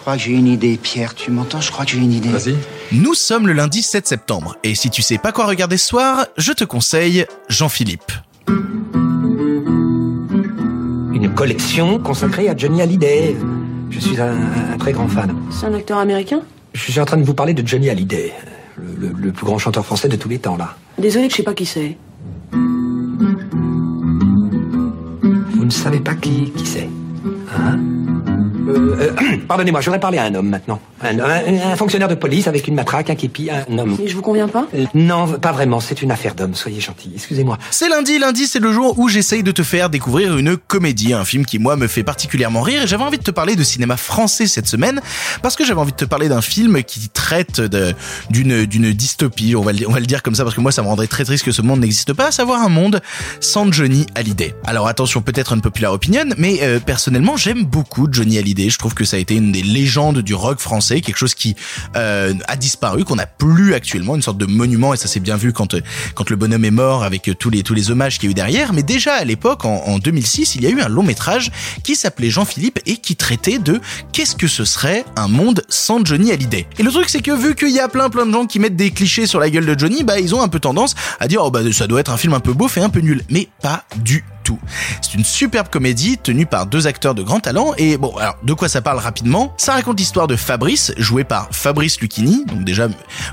crois que j'ai une idée, Pierre. Tu m'entends? Je crois que j'ai une idée. Vas-y. Nous sommes le lundi 7 septembre, et si tu sais pas quoi regarder ce soir, je te conseille Jean-Philippe. Une collection consacrée à Johnny Hallyday. Je suis un, un très grand fan. C'est un acteur américain? Je suis en train de vous parler de Johnny Hallyday, le, le- le plus grand chanteur français de tous les temps, là. Désolé que je sais pas qui c'est. Vous ne savez pas qui, qui c'est Hein? Euh, euh, Pardonnez-moi, je voudrais parler à un homme maintenant. Un, un- un fonctionnaire de police avec une matraque, un képi, un homme. Et je vous conviens pas? Euh, Non, pas vraiment, c'est une affaire d'homme, soyez gentil. Excusez-moi. C'est lundi, lundi c'est le jour où j'essaye de te faire découvrir une comédie, un film qui moi me fait particulièrement rire et j'avais envie de te parler de cinéma français cette semaine parce que j'avais envie de te parler d'un film qui traite de- d'une d'une dystopie, on va, le, on va le dire comme ça parce que moi ça me rendrait très triste que ce monde n'existe pas, à savoir un monde sans Johnny Hallyday. Alors attention, peut-être une populaire opinion, mais euh, personnellement j'aime beaucoup Johnny Hallyday, je trouve que ça a été une des légendes du rock français, quelque chose qui euh, a disparu, qu'on n'a plus actuellement, une sorte de monument et ça s'est bien vu quand euh, le bonhomme est mort avec euh, tous les hommages qu'il y a eu derrière. Mais déjà à l'époque, en, en 2006, il y a eu un long métrage qui s'appelait Jean-Philippe et qui traitait de qu'est-ce que ce serait un monde sans Johnny Hallyday? Et le truc c'est que vu qu'il y a plein plein de gens qui mettent des clichés sur la gueule de Johnny, bah ils ont un peu tendance à dire oh bah ça doit être un film un peu beauf et un peu nul, mais pas du C'est une superbe comédie tenue par deux acteurs de grand talent et bon alors de quoi ça parle rapidement? Ça raconte l'histoire de Fabrice joué par Fabrice Lucchini. Donc déjà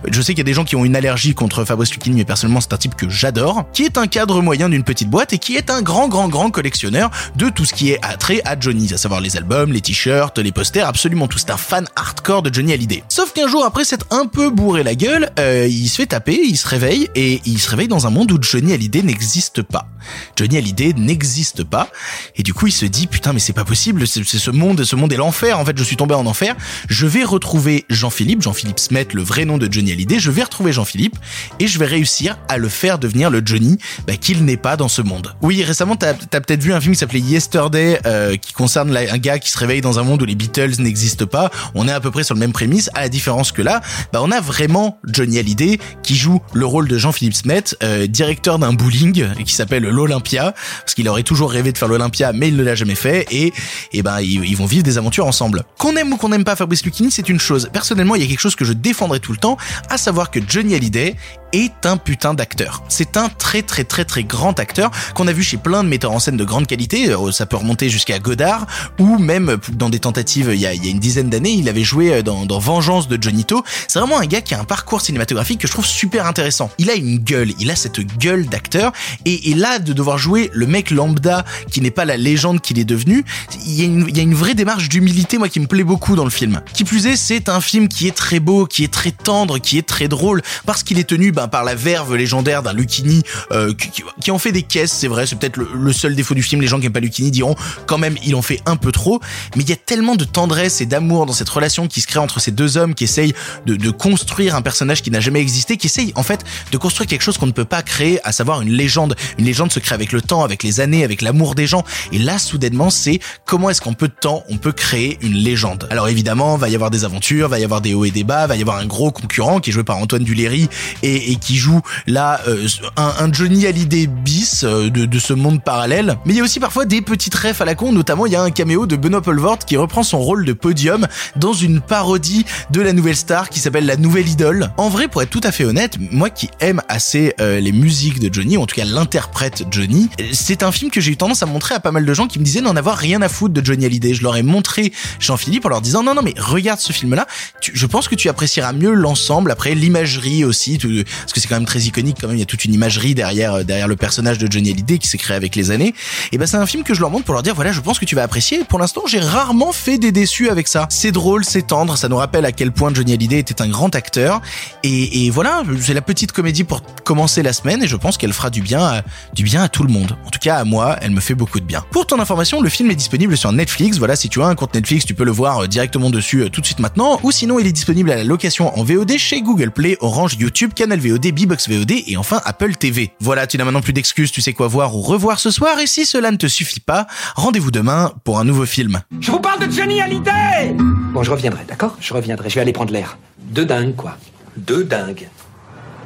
je sais qu'il y a des gens qui ont une allergie contre Fabrice Lucchini mais personnellement c'est un type que j'adore qui est un cadre moyen d'une petite boîte et qui est un grand grand grand collectionneur de tout ce qui est attrait à Johnny, à savoir les albums, les t-shirts, les posters, absolument tout. C'est un fan hardcore de Johnny Hallyday. Sauf qu'un jour après s'être un peu bourré la gueule, euh, il se fait taper, il se réveille et il se réveille dans un monde où Johnny Hallyday n'existe pas. Johnny Hallyday n'existe pas et du coup il se dit putain mais c'est pas possible, c'est ce monde, ce monde est l'enfer. En fait je suis tombé en enfer. Je vais retrouver Jean-Philippe, Jean-Philippe Smet, le vrai nom de Johnny Hallyday. Je vais retrouver Jean-Philippe et je vais réussir à le faire devenir le Johnny bah, qu'il n'est pas dans ce monde. Oui récemment t'as as, peut-être vu un film qui s'appelait Yesterday euh, qui concerne un gars qui se réveille dans un monde où les Beatles n'existent pas. On est à peu près sur le même prémisse, à la différence que là, bah on a vraiment Johnny Hallyday qui joue le rôle de Jean-Philippe Smet, euh, directeur d'un bowling qui s'appelle l'Olympia, qu'il aurait toujours rêvé de faire l'Olympia, mais il ne l'a jamais fait, et et ben ils, vont vivre des aventures ensemble. Qu'on aime ou qu'on n'aime pas Fabrice Lucchini, c'est une chose. Personnellement, il y a quelque chose que je défendrai tout le temps, à savoir que Johnny Hallyday est un putain d'acteur. C'est un très très très très grand acteur qu'on a vu chez plein de metteurs en scène de grande qualité. Euh, Ça peut remonter jusqu'à Godard ou même dans des tentatives il y a, y a une dizaine d'années, il avait joué euh, dans, Vengeance de Johnny To. C'est vraiment un gars qui a un parcours cinématographique que je trouve super intéressant. Il a une gueule, il a cette gueule d'acteur et, et là de devoir jouer le mec lambda qui n'est pas la légende qu'il est devenu, il y a une, vraie démarche d'humilité moi qui me plaît beaucoup dans le film. Qui plus est, c'est un film qui est très beau, qui est très tendre, qui est très drôle parce qu'il est tenu ben, par la verve légendaire d'un Lucchini euh, qui, qui- en fait des caisses, c'est vrai, c'est peut-être le, seul défaut du film. Les gens qui aiment pas Lucchini diront quand même il en fait un peu trop, mais il y a tellement de tendresse et d'amour dans cette relation qui se crée entre ces deux hommes qui essayent de, de construire un personnage qui n'a jamais existé, qui essayent en fait de construire quelque chose qu'on ne peut pas créer, à savoir une légende. Une légende se crée avec le temps, avec les années, avec l'amour des gens. Et là, soudainement, c'est comment est-ce qu'en peu de temps on peut créer une légende. Alors évidemment, va y avoir des aventures, va y avoir des hauts et des bas, va y avoir un gros concurrent qui est joué par Antoine Duléry et, et qui joue là euh, un, un Johnny Hallyday bis euh, de, ce monde parallèle. Mais il y a aussi parfois des petites refs à la con, notamment il y a un caméo de Benoît Poelvoort qui reprend son rôle de podium dans une parodie de la nouvelle star qui s'appelle La Nouvelle Idole. En vrai, pour être tout à fait honnête, moi qui aime assez euh, les musiques de Johnny, en tout cas l'interprète Johnny, euh, c'est un film que j'ai eu tendance à montrer à pas mal de gens qui me disaient n'en avoir rien à foutre de Johnny Hallyday. Je leur ai montré Jean-Philippe en leur disant non non mais regarde ce film-là, je pense que tu apprécieras mieux l'ensemble. Après l'imagerie aussi, parce que c'est quand même très iconique quand même. Il y a toute une imagerie derrière euh, derrière le personnage de Johnny Hallyday qui s'est créé avec les années. Et ben c'est un film que je leur montre pour leur dire voilà je pense que tu vas apprécier. Pour l'instant j'ai rarement fait des déçus avec ça. C'est drôle, c'est tendre, ça nous rappelle à quel point Johnny Hallyday était un grand acteur. Et, et voilà, c'est la petite comédie pour commencer la semaine et je pense qu'elle fera du bien, à, du bien à tout le monde. En tout cas à moi, elle me fait beaucoup de bien. Pour ton information, le film est disponible sur Netflix. Voilà, si tu as un compte Netflix, tu peux le voir euh, directement dessus euh, tout de suite maintenant. Ou sinon, il est disponible à la location en VOD chez Google Play, Orange, YouTube, Canal VOD, Bbox VOD et enfin Apple TV. Voilà, tu n'as maintenant plus d'excuses, tu sais quoi voir ou revoir ce soir. Et si cela ne te suffit pas, rendez-vous demain pour un nouveau film. Je vous parle de Johnny Hallyday Bon, je reviendrai, d'accord? Je reviendrai, je vais aller prendre l'air. De dingue, quoi. De dingue.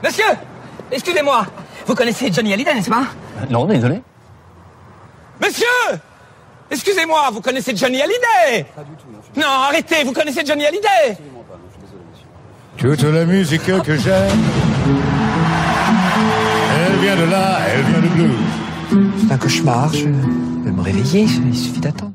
Monsieur Excusez-moi Vous connaissez Johnny Hallyday, n'est-ce pas? Non, désolé. Monsieur Excusez-moi, vous connaissez Johnny Hallyday Non, arrêtez, vous connaissez Johnny Hallyday Toute la musique que j'aime, elle vient de là, elle vient de blues. C'est un cauchemar, je vais me réveiller, il suffit d'attendre.